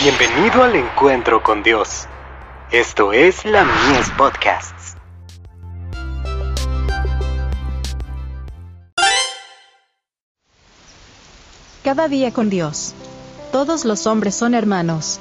Bienvenido al encuentro con Dios. Esto es la Mies Podcasts. Cada día con Dios. Todos los hombres son hermanos.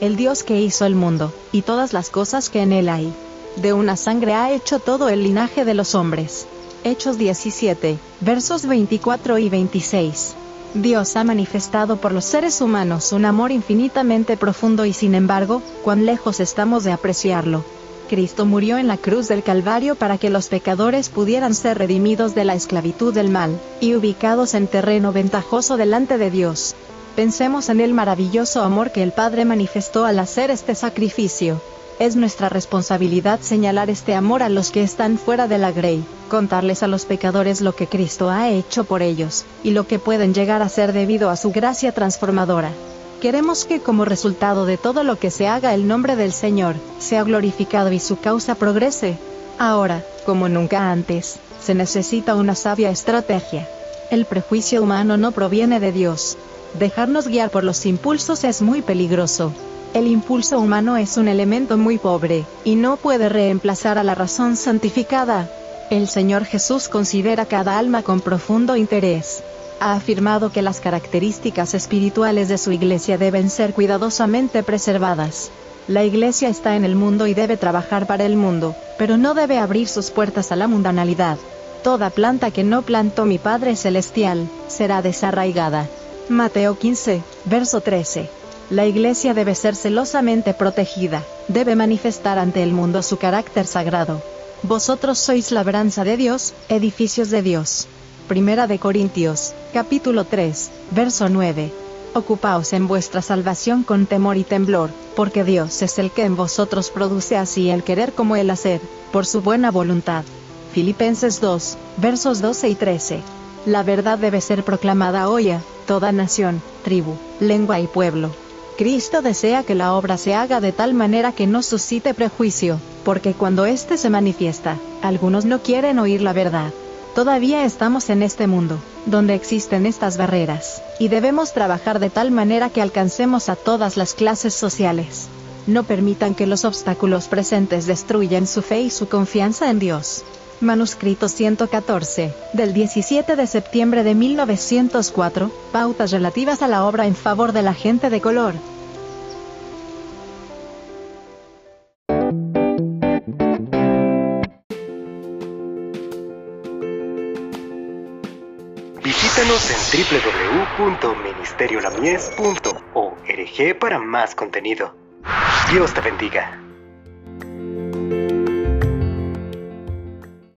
El Dios que hizo el mundo, y todas las cosas que en él hay. De una sangre ha hecho todo el linaje de los hombres. Hechos 17, versos 24 y 26. Dios ha manifestado por los seres humanos un amor infinitamente profundo y sin embargo, cuán lejos estamos de apreciarlo. Cristo murió en la cruz del Calvario para que los pecadores pudieran ser redimidos de la esclavitud del mal, y ubicados en terreno ventajoso delante de Dios. Pensemos en el maravilloso amor que el Padre manifestó al hacer este sacrificio. Es nuestra responsabilidad señalar este amor a los que están fuera de la grey, contarles a los pecadores lo que Cristo ha hecho por ellos, y lo que pueden llegar a ser debido a su gracia transformadora. Queremos que como resultado de todo lo que se haga el nombre del Señor, sea glorificado y su causa progrese. Ahora, como nunca antes, se necesita una sabia estrategia. El prejuicio humano no proviene de Dios. Dejarnos guiar por los impulsos es muy peligroso. El impulso humano es un elemento muy pobre, y no puede reemplazar a la razón santificada. El Señor Jesús considera cada alma con profundo interés. Ha afirmado que las características espirituales de su iglesia deben ser cuidadosamente preservadas. La iglesia está en el mundo y debe trabajar para el mundo, pero no debe abrir sus puertas a la mundanalidad. Toda planta que no plantó mi Padre Celestial, será desarraigada. Mateo 15, verso 13. La iglesia debe ser celosamente protegida, debe manifestar ante el mundo su carácter sagrado. Vosotros sois labranza de Dios, edificios de Dios. Primera de Corintios, capítulo 3, verso 9. Ocupaos en vuestra salvación con temor y temblor, porque Dios es el que en vosotros produce así el querer como el hacer, por su buena voluntad. Filipenses 2, versos 12 y 13. La verdad debe ser proclamada hoy a toda nación, tribu, lengua y pueblo. Cristo desea que la obra se haga de tal manera que no suscite prejuicio, porque cuando éste se manifiesta, algunos no quieren oír la verdad. Todavía estamos en este mundo, donde existen estas barreras, y debemos trabajar de tal manera que alcancemos a todas las clases sociales. No permitan que los obstáculos presentes destruyan su fe y su confianza en Dios. Manuscrito 114, del 17 de septiembre de 1904, pautas relativas a la obra en favor de la gente de color. Visítanos en www.ministeriolamies.org para más contenido. Dios te bendiga.